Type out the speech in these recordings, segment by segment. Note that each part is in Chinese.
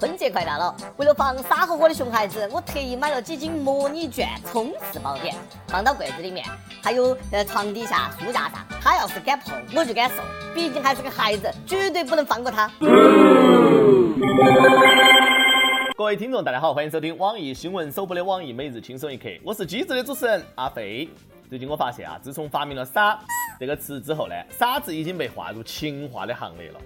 春节快到了，为了防傻呵呵的熊孩子，我特意买了几斤模拟卷冲刺宝典，放到柜子里面，还有呃床底下、书架上。他要是敢碰，我就敢送。毕竟还是个孩子，绝对不能放过他。各位听众，大家好，欢迎收听网易新闻首播的网易每日轻松一刻，我是机智的主持人阿飞。最近我发现啊，自从发明了“傻”这个词之后呢，“傻”字已经被划入情话的行列了。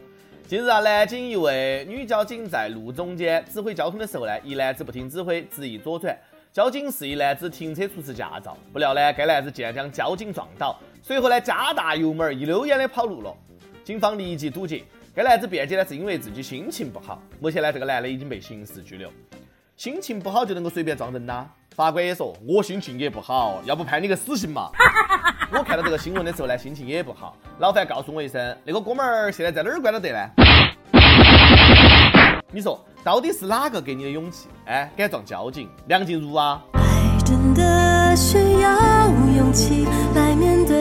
近日啊，南京一位女交警在路中间指挥交通的时候呢，一男子不听指挥，执意左转。交警示意男子停车出示驾照，不料呢，该男子竟然将交警撞倒，随后呢，加大油门，一溜烟的跑路了。警方立即堵截。该男子辩解呢，是因为自己心情不好。目前呢，这个男的已经被刑事拘留。心情不好就能够随便撞人呐？法官也说，我心情也不好，要不判你个死刑嘛？我看到这个新闻的时候呢，心情也不好。老范告诉我一声，那个哥们儿现在在哪儿关了得呢？你说到底是哪个给你的勇气？哎，敢撞交警？梁静茹啊？爱真的需要勇气来面对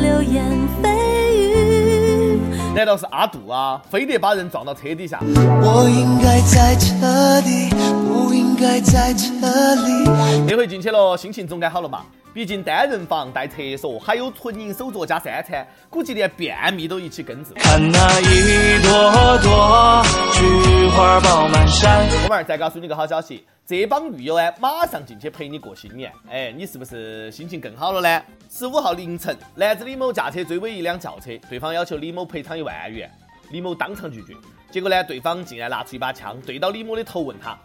流言蜚语。难道是阿杜啊？非得把人撞到车底下？我应该在这里，不应该在这里。这回进去了，心情总该好了嘛？毕竟单人房带厕所，还有纯银手镯加三餐，估计连便秘都一起根治。看那一朵朵菊花爆满山。哥们儿，再告诉你个好消息，这帮狱友呢，马上进去陪你过新年。哎，你是不是心情更好了呢？十五号凌晨，男子李某驾车追尾一辆轿车，对方要求李某赔偿一万元，李某当场拒绝。结果呢，对方竟然拿出一把枪对到李某的头，问他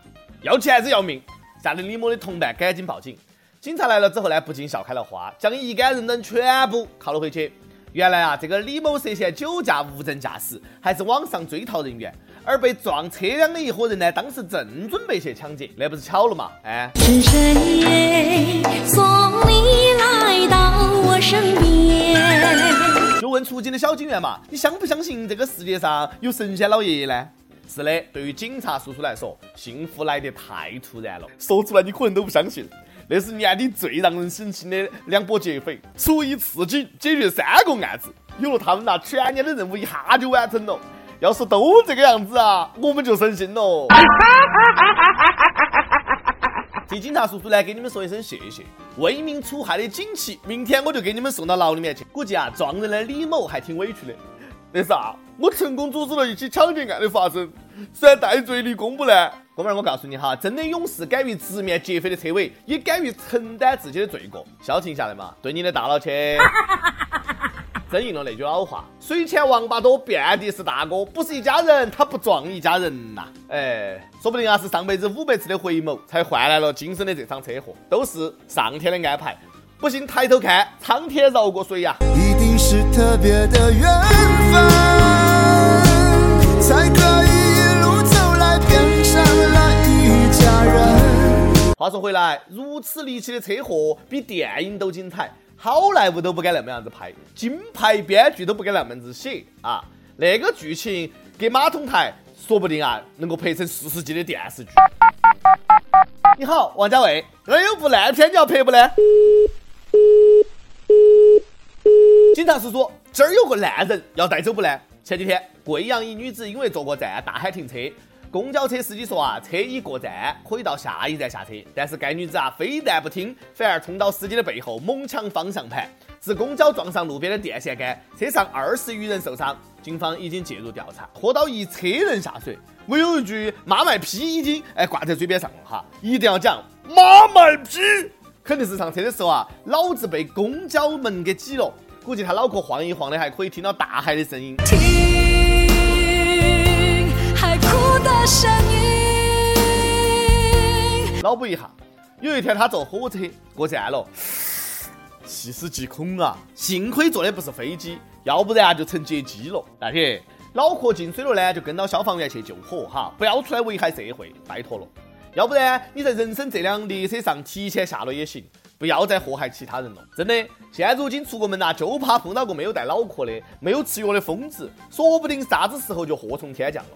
要钱还是要命？吓得李某的同伴赶紧报警。警察来了之后呢，不禁笑开了花，将一干人等全部铐了回去。原来啊，这个李某涉嫌酒驾无证驾驶，还是网上追逃人员，而被撞车辆的一伙人呢，当时正准备去抢劫，那不是巧了嘛？哎。是谁送你来到我身边？就问出警的小警员嘛，你相不相信这个世界上有神仙老爷爷呢？是的，对于警察叔叔来说，幸福来得太突然了，说出来你可能都不相信。那是年底最让人省心的两波劫匪，出一次警解决三个案子，有了他们那全年的任务一下就完成了。要是都这个样子啊，我们就省心了。替警察叔叔来给你们说一声谢谢，为民除害的锦旗，明天我就给你们送到牢里面去。估计啊，撞人的李某还挺委屈的。那啥，我成功阻止了一起抢劫案的发生，是然戴罪立功不呢？哥们儿，我告诉你哈，真的勇士敢于直面劫匪的车尾，也敢于承担自己的罪过。消停下来嘛，对你的大脑去。真应了那句老话：水浅王八多，遍地是大哥。不是一家人，他不撞一家人呐。哎，说不定啊，是上辈子五百次的回眸，才换来了今生的这场车祸，都是上天的安排。不信抬头看，苍天饶过谁呀？一定是特别的缘分，才可以。话说回来，如此离奇的车祸比电影都精彩，好莱坞都不敢那么样子拍，金牌编剧都不敢那么子写啊！那个剧情给马桶台说不定啊能够拍成四十集的电视剧。你好，王家卫，这有部烂片你要拍不呢？警察叔叔，这儿有个烂人要带走不呢？前几天，贵阳一女子因为坐过站大喊停车。公交车司机说啊，车已过站，可以到下一站下车。但是该女子啊，非但不听，反而冲到司机的背后猛抢方向盘，致公交撞上路边的电线杆，车上二十余人受伤。警方已经介入调查，拖到一车人下水。我有一句妈卖批已经哎挂在嘴边上了哈，一定要讲妈卖批，肯定是上车的时候啊，脑子被公交门给挤了。估计他脑壳晃一晃的，还可以听到大海的声音。补一下，有一天他坐火车过站了，细思极恐啊！幸亏坐的不是飞机，要不然就成劫机了。大铁，脑壳进水了呢，就跟到消防员去救火哈，不要出来危害社会，拜托了。要不然你在人生这辆列车上提前下了也行，不要再祸害其他人了。真的，现如今出个门呐，就怕碰到个没有带脑壳的、没有吃药的疯子，说不定啥子时候就祸从天降了。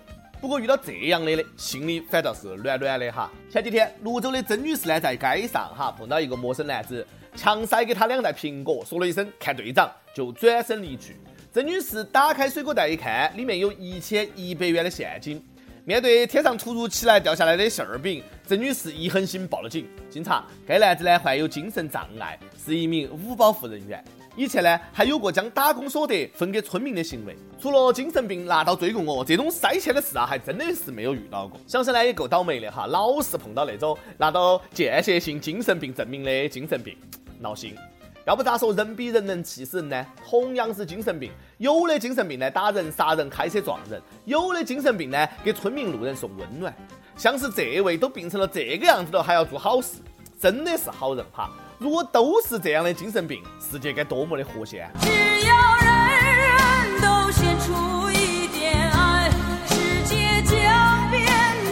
不过遇到这样的呢，心里反倒是暖暖的哈。前几天，泸州的曾女士呢，在街上哈碰到一个陌生男子，强塞给她两袋苹果，说了一声“看队长”，就转身离去。曾女士打开水果袋一看，里面有一千一百元的现金。面对天上突如其来掉下来的馅儿饼，曾女士一狠心报了警。经查，该男子呢患有精神障碍，是一名五保户人员。以前呢还有过将打工所得分给村民的行为。除了精神病拿刀追过我，这种塞钱的事啊，还真的是没有遇到过。想想呢也够倒霉的哈，老是碰到那种拿到间歇性精神病证明的精神病，闹心。要不咋说人比人能气死人呢？同样是精神病，有的精神病呢打人、杀人、开车撞人；有的精神病呢给村民路人送温暖。像是这位都病成了这个样子了，还要做好事，真的是好人哈！如果都是这样的精神病，世界该多么的和谐！只要人人都献出一点爱，世界将变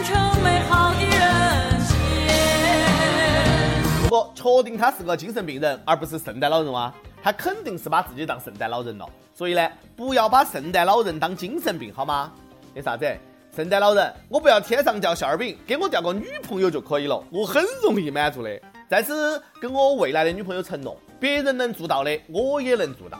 成美好的人间。如果确定他是个精神病人，而不是圣诞老人哇，他肯定是把自己当圣诞老人了。所以呢，不要把圣诞老人当精神病，好吗？那啥子？圣诞老人，我不要天上掉馅儿饼，给我掉个女朋友就可以了，我很容易满足的。在此跟我未来的女朋友承诺，别人能做到的，我也能做到。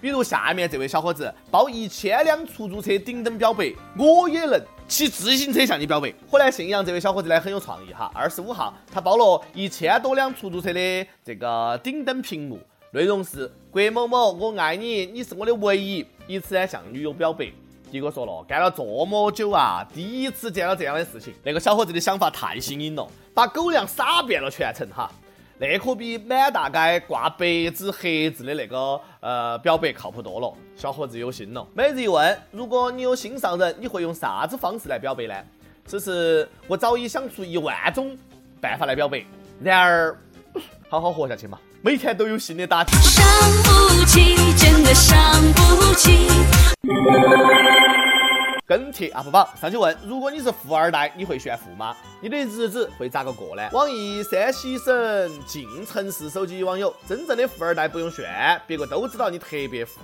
比如下面这位小伙子包一千辆出租车顶灯表白，我也能骑自行车向你表白。河南信阳这位小伙子呢很有创意哈，二十五号他包了一千多辆出租车的这个顶灯屏幕，内容是郭某某我爱你，你是我的唯一，以此呢向女友表白。迪哥说了，干了这么久啊，第一次见到这样的事情。那个小伙子的想法太新颖了，把狗粮撒遍了全城哈。那可比满大街挂白纸黑字的那个呃表白靠谱多了。小伙子有心了。每日一问：如果你有心上人，你会用啥子方式来表白呢？此时我早已想出一万种办法来表白。然而，好好活下去嘛，每天都有新的打击。伤不起，真的伤不起。跟帖 UP 榜上去问：如果你是富二代，你会炫富吗？你的日子会咋个过呢？网易山西省晋城市手机网友：真正的富二代不用炫，别个都知道你特别富。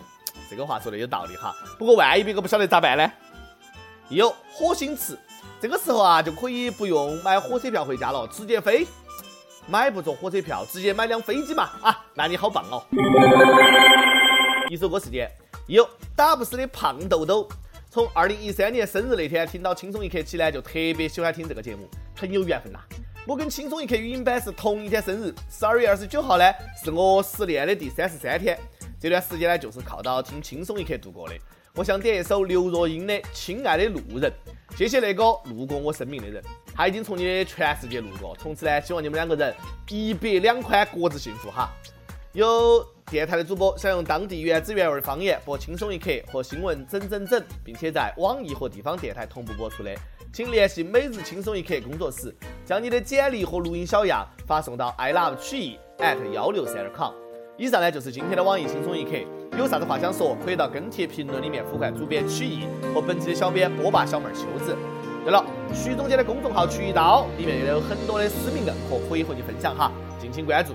这个话说的有道理哈。不过万一别个不晓得咋办呢？有火星驰，这个时候啊就可以不用买火车票回家了，直接飞。买不着火车票，直接买辆飞机嘛！啊，那你好棒哦。一首歌时间，有打不死的胖豆豆。从二零一三年生日那天听到轻松一刻起呢，就特别喜欢听这个节目，很有缘分呐。我跟轻松一刻语音版是同一天生日，十二月二十九号呢是我失恋的第三十三天，这段时间呢就是靠到听轻松一刻度过的。我想点一首刘若英的《亲爱的路人》，谢谢那个路过我生命的人，他已经从你的全世界路过，从此呢希望你们两个人一别两宽，各自幸福哈。有。电台的主播想用当地原汁原味方言播《轻松一刻》和新闻整整整，并且在网易和地方电台同步播出的，请联系每日轻松一刻工作室，将你的简历和录音小样发送到 i love 曲艺 at 幺六三点 com。以上呢就是今天的网易轻松一刻，有啥子话想说，可以到跟帖评论里面呼唤主编曲艺和本期的小编波霸小妹秋子。对了，徐总监的公众号曲一刀里面也有很多的私密梗和可以和你分享哈，敬请关注。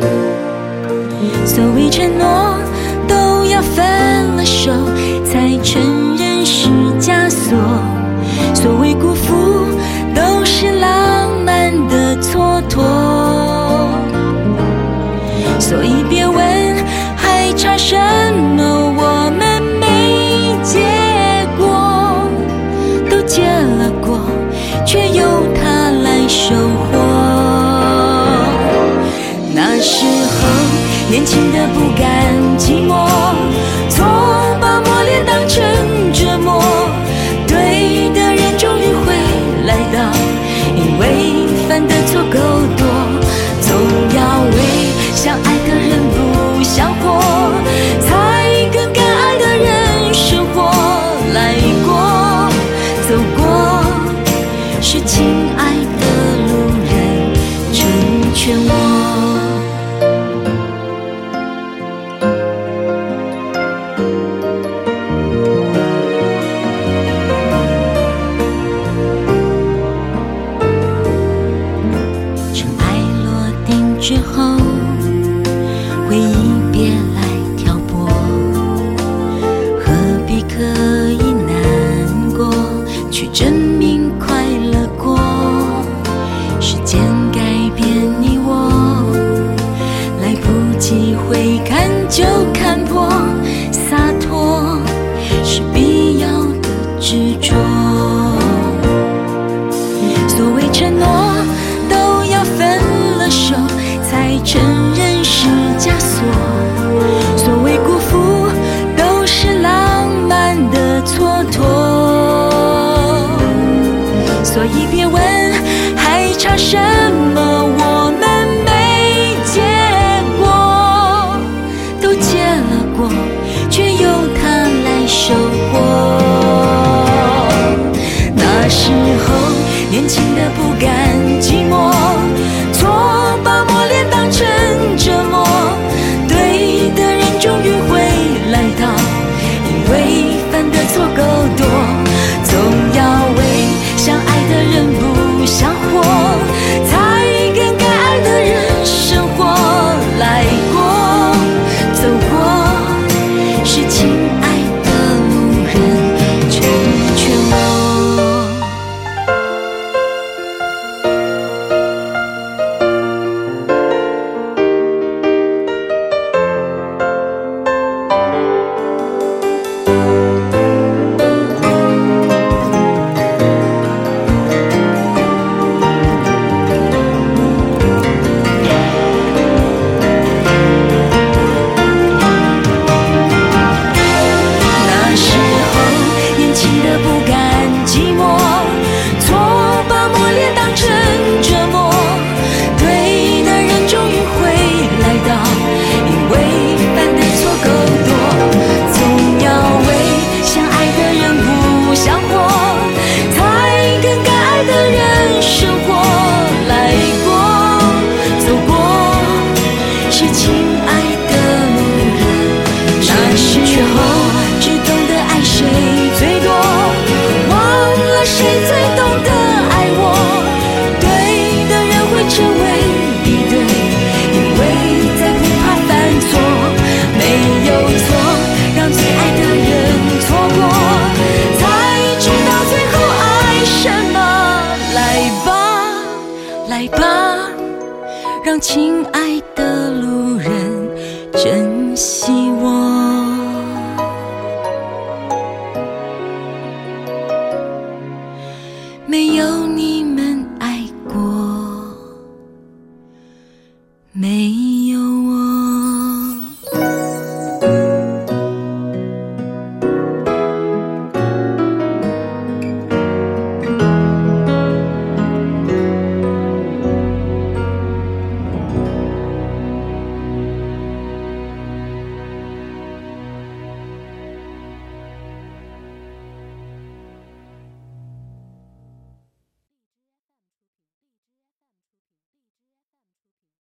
所谓承诺，都要分了手才承认是枷锁；所谓辜负，都是浪漫的蹉跎。所以别问还差什年轻是亲爱的某人，那时候只懂得爱谁最多，忘了谁最懂得爱我。对的人会成为一对，因为再不怕犯错，没有错，让最爱的人错过，才知道最后爱什么。来吧来吧，让亲爱的。